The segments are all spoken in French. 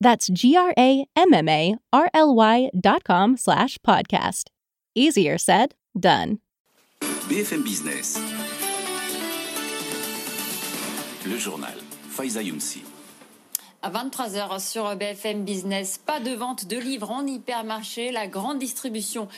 That's G-R-A-M-M-A-R-L-Y dot com slash podcast. Easier said, done. BFM Business. Le journal. Faiza Younsi. À 23h sur BFM Business, pas de vente de livres en hypermarché. La grande distribution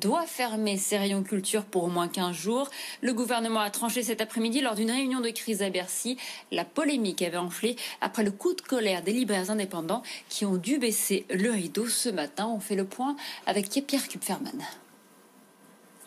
doit fermer ses rayons culture pour au moins 15 jours. Le gouvernement a tranché cet après-midi lors d'une réunion de crise à Bercy. La polémique avait enflé après le coup de colère des libraires indépendants qui ont dû baisser le rideau ce matin. On fait le point avec Pierre Kupferman.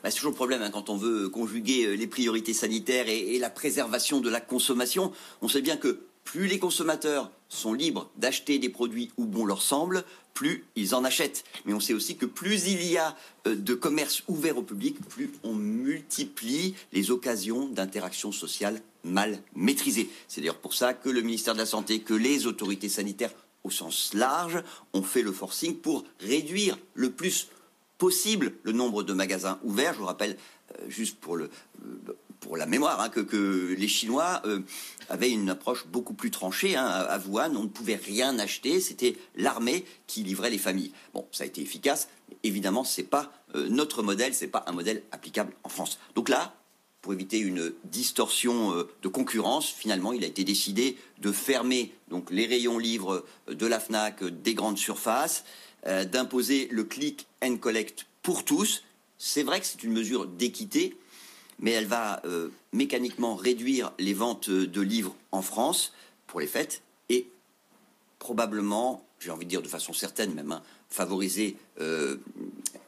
Bah, c'est toujours le problème hein, quand on veut conjuguer les priorités sanitaires et la préservation de la consommation. On sait bien que plus les consommateurs sont libres d'acheter des produits où bon leur semble, plus ils en achètent. Mais on sait aussi que plus il y a euh, de commerce ouvert au public, plus on multiplie les occasions d'interaction sociale mal maîtrisées. C'est d'ailleurs pour ça que le ministère de la Santé, que les autorités sanitaires au sens large ont fait le forcing pour réduire le plus possible le nombre de magasins ouverts. Je vous rappelle, euh, juste pour le, euh, pour la mémoire, hein, que, les Chinois euh, avaient une approche beaucoup plus tranchée. Hein, à Wuhan, on ne pouvait rien acheter, c'était l'armée qui livrait les familles. Bon, ça a été efficace. Évidemment, c'est pas euh, notre modèle, c'est pas un modèle applicable en France. Donc là, pour éviter une distorsion euh, de concurrence, finalement, il a été décidé de fermer donc les rayons livres de la Fnac, des grandes surfaces, d'imposer le click and collect pour tous. C'est vrai que c'est une mesure d'équité, mais elle va euh, mécaniquement réduire les ventes de livres en France pour les fêtes et probablement, j'ai envie de dire de façon certaine même, hein, favoriser euh,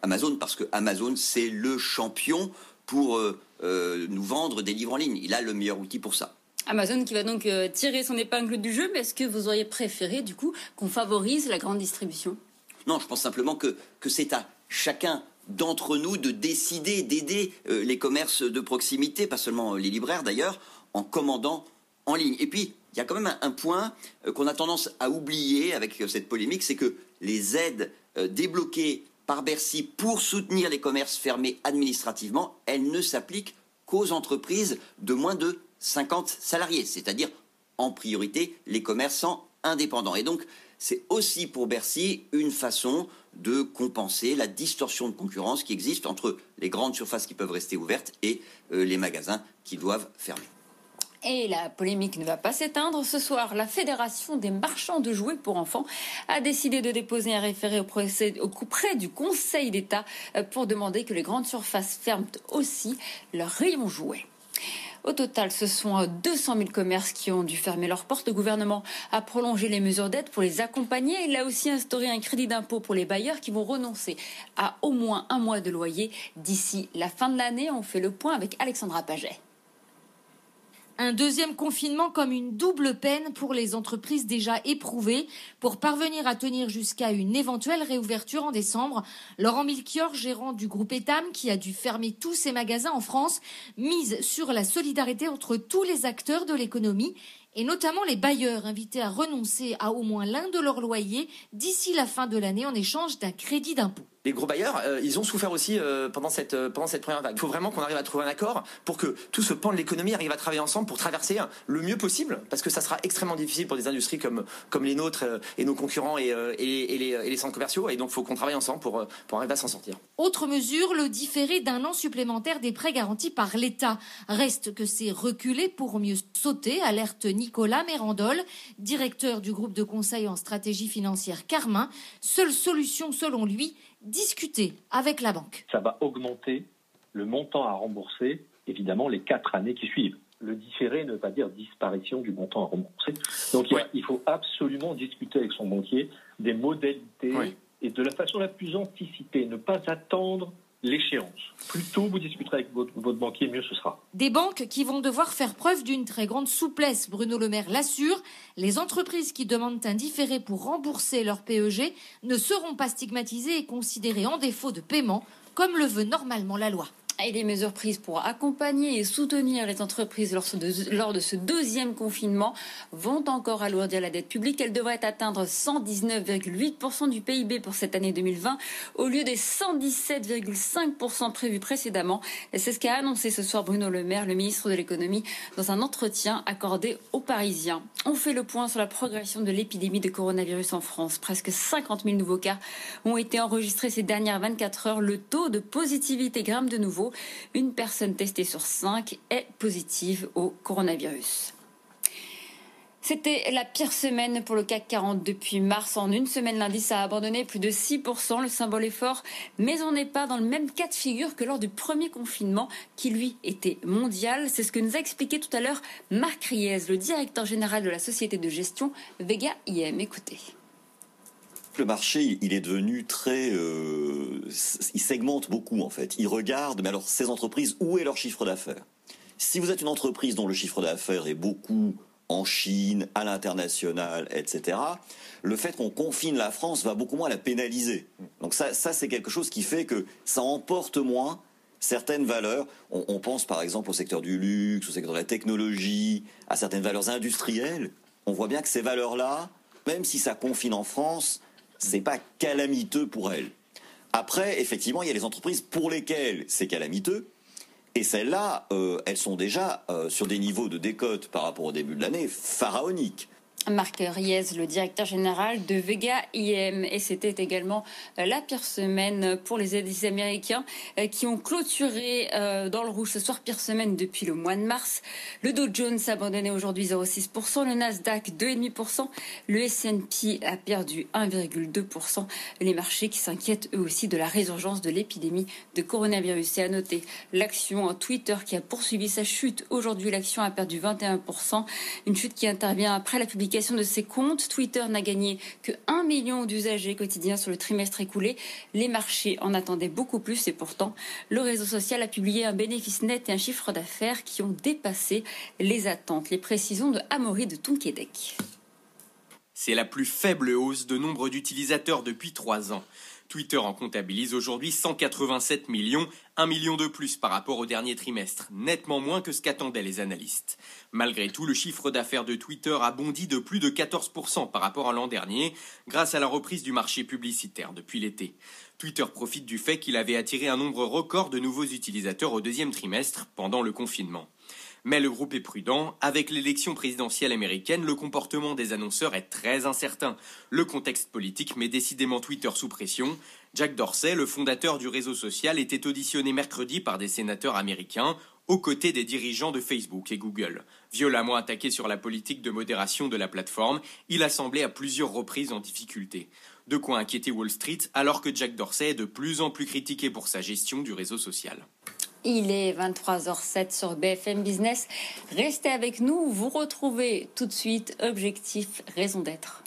Amazon parce que Amazon c'est le champion pour euh, nous vendre des livres en ligne. Il a le meilleur outil pour ça. Amazon qui va donc tirer son épingle du jeu, mais est-ce que vous auriez préféré du coup qu'on favorise la grande distribution? Non, je pense simplement que, que c'est à chacun d'entre nous de décider d'aider euh, les commerces de proximité, pas seulement les libraires d'ailleurs, en commandant en ligne. Et puis, il y a quand même un, point euh, qu'on a tendance à oublier avec euh, cette polémique, c'est que les aides euh, débloquées par Bercy pour soutenir les commerces fermés administrativement, elles ne s'appliquent qu'aux entreprises de moins de 50 salariés, c'est-à-dire en priorité les commerçants indépendants. Et donc, c'est aussi pour Bercy une façon de compenser la distorsion de concurrence qui existe entre les grandes surfaces qui peuvent rester ouvertes et euh, les magasins qui doivent fermer. Et la polémique ne va pas s'éteindre. Ce soir, la Fédération des marchands de jouets pour enfants a décidé de déposer un référé auprès du Conseil d'État euh, pour demander que les grandes surfaces ferment aussi leurs rayons jouets. Au total, ce sont 200 000 commerces qui ont dû fermer leurs portes. Le gouvernement a prolongé les mesures d'aide pour les accompagner. Il a aussi instauré un crédit d'impôt pour les bailleurs qui vont renoncer à au moins un mois de loyer d'ici la fin de l'année. On fait le point avec Alexandra Paget. Un deuxième confinement comme une double peine pour les entreprises déjà éprouvées. Pour parvenir à tenir jusqu'à une éventuelle réouverture en décembre, Laurent Milchior, gérant du groupe Etam, qui a dû fermer tous ses magasins en France, mise sur la solidarité entre tous les acteurs de l'économie et notamment les bailleurs invités à renoncer à au moins l'un de leurs loyers d'ici la fin de l'année en échange d'un crédit d'impôt. Les gros bailleurs, euh, ils ont souffert aussi euh, pendant, cette, euh, pendant cette première vague. Il faut vraiment qu'on arrive à trouver un accord pour que tout ce pan de l'économie arrive à travailler ensemble pour traverser le mieux possible, parce que ça sera extrêmement difficile pour des industries comme, les nôtres et nos concurrents et, les, centres commerciaux, et donc il faut qu'on travaille ensemble pour, pour arriver à s'en sortir. Autre mesure, le différé d'un an supplémentaire des prêts garantis par l'État. Reste que c'est reculé pour mieux sauter, alerte Nicolas Mérandol, directeur du groupe de conseil en stratégie financière Carmin. Seule solution selon lui, discuter avec la banque. Ça va augmenter le montant à rembourser, évidemment, les quatre années qui suivent. Le différé ne veut pas dire disparition du montant à rembourser. Donc il, faut absolument discuter avec son banquier des modalités et de la façon la plus anticipée, ne pas attendre l'échéance. Plus tôt vous discuterez avec votre, banquier, mieux ce sera. Des banques qui vont devoir faire preuve d'une très grande souplesse, Bruno Le Maire l'assure. Les entreprises qui demandent un différé pour rembourser leur PEG ne seront pas stigmatisées et considérées en défaut de paiement, comme le veut normalement la loi et des mesures prises pour accompagner et soutenir les entreprises lors de, ce deuxième confinement vont encore alourdir la dette publique. Elle devrait atteindre 119,8% du PIB pour cette année 2020 au lieu des 117,5% prévus précédemment. C'est ce qu'a annoncé ce soir Bruno Le Maire, le ministre de l'économie, dans un entretien accordé aux Parisiens. On fait le point sur la progression de l'épidémie de coronavirus en France. Presque 50 000 nouveaux cas ont été enregistrés ces dernières 24 heures. Le taux de positivité grimpe de nouveau une personne testée sur cinq est positive au coronavirus. C'était la pire semaine pour le CAC 40 depuis mars. En une semaine, l'indice a abandonné plus de 6%. Le symbole est fort, mais on n'est pas dans le même cas de figure que lors du premier confinement, qui lui était mondial. C'est ce que nous a expliqué tout à l'heure Marc Riez, le directeur général de la société de gestion Vega IM. Écoutez. Le marché, il est devenu très, euh, il segmente beaucoup en fait. Il regarde, mais alors ces entreprises, où est leur chiffre d'affaires? Si vous êtes une entreprise dont le chiffre d'affaires est beaucoup en Chine, à l'international, etc., le fait qu'on confine la France va beaucoup moins la pénaliser. Donc ça, ça c'est quelque chose qui fait que ça emporte moins certaines valeurs. On, on, pense par exemple au secteur du luxe, au secteur de la technologie, à certaines valeurs industrielles. On voit bien que ces valeurs-là, même si ça confine en France, c'est pas calamiteux pour elles. Après, effectivement, il y a les entreprises pour lesquelles c'est calamiteux. Et celles-là, euh, elles sont déjà euh, sur des niveaux de décote par rapport au début de l'année pharaoniques. Marc Riez, le directeur général de Vega IM. Et c'était également euh, la pire semaine pour les indices américains euh, qui ont clôturé euh, dans le rouge ce soir, pire semaine depuis le mois de mars. Le Dow Jones a abandonné aujourd'hui 0,6%, le Nasdaq 2,5%, le S&P a perdu 1,2%. Les marchés qui s'inquiètent eux aussi de la résurgence de l'épidémie de coronavirus. C'est à noter l'action en Twitter qui a poursuivi sa chute. Aujourd'hui, l'action a perdu 21%, une chute qui intervient après la publication de ses comptes. Twitter n'a gagné que 1 million d'usagers quotidiens sur le trimestre écoulé. Les marchés en attendaient beaucoup plus et pourtant, le réseau social a publié un bénéfice net et un chiffre d'affaires qui ont dépassé les attentes. Les précisions de Amaury de Tonquédec. C'est la plus faible hausse de nombre d'utilisateurs depuis trois ans. Twitter en comptabilise aujourd'hui 187 millions, un million de plus par rapport au dernier trimestre, nettement moins que ce qu'attendaient les analystes. Malgré tout, le chiffre d'affaires de Twitter a bondi de plus de 14% par rapport à l'an dernier, grâce à la reprise du marché publicitaire depuis l'été. Twitter profite du fait qu'il avait attiré un nombre record de nouveaux utilisateurs au deuxième trimestre, pendant le confinement. Mais le groupe est prudent. Avec l'élection présidentielle américaine, le comportement des annonceurs est très incertain. Le contexte politique met décidément Twitter sous pression. Jack Dorsey, le fondateur du réseau social, était auditionné mercredi par des sénateurs américains aux côtés des dirigeants de Facebook et Google. Violemment attaqué sur la politique de modération de la plateforme, il a semblé à plusieurs reprises en difficulté. De quoi inquiéter Wall Street alors que Jack Dorsey est de plus en plus critiqué pour sa gestion du réseau social. Il est 23h07 sur BFM Business. Restez avec nous, vous retrouvez tout de suite Objectif Raison d'être.